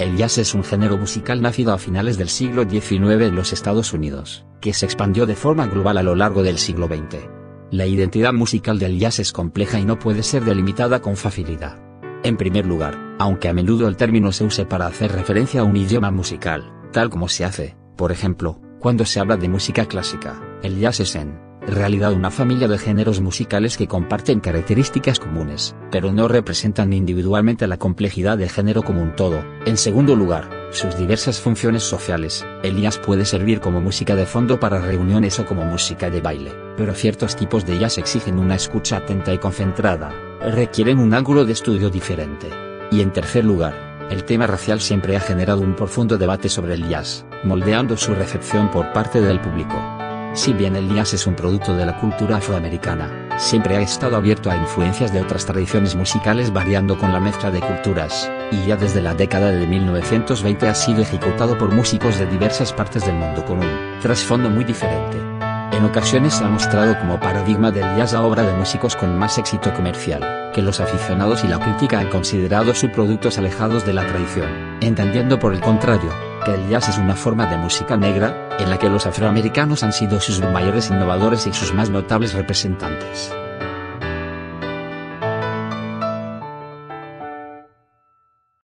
El jazz es un género musical nacido a finales del siglo XIX en los Estados Unidos, que se expandió de forma global a lo largo del siglo XX. La identidad musical del jazz es compleja y no puede ser delimitada con facilidad. En primer lugar, aunque a menudo el término se use para hacer referencia a un idioma musical, tal como se hace, por ejemplo, cuando se habla de música clásica, el jazz es en realidad una familia de géneros musicales que comparten características comunes, pero no representan individualmente la complejidad del género como un todo. En segundo lugar, sus diversas funciones sociales. El jazz puede servir como música de fondo para reuniones o como música de baile, pero ciertos tipos de jazz exigen una escucha atenta y concentrada, requieren un ángulo de estudio diferente. Y en tercer lugar, el tema racial siempre ha generado un profundo debate sobre el jazz, moldeando su recepción por parte del público. Si bien el jazz es un producto de la cultura afroamericana, siempre ha estado abierto a influencias de otras tradiciones musicales variando con la mezcla de culturas, y ya desde la década de 1920 ha sido ejecutado por músicos de diversas partes del mundo con un trasfondo muy diferente. En ocasiones se ha mostrado como paradigma del jazz a obra de músicos con más éxito comercial, que los aficionados y la crítica han considerado subproductos alejados de la tradición, entendiendo por el contrario, que el jazz es una forma de música negra, en la que los afroamericanos han sido sus mayores innovadores y sus más notables representantes.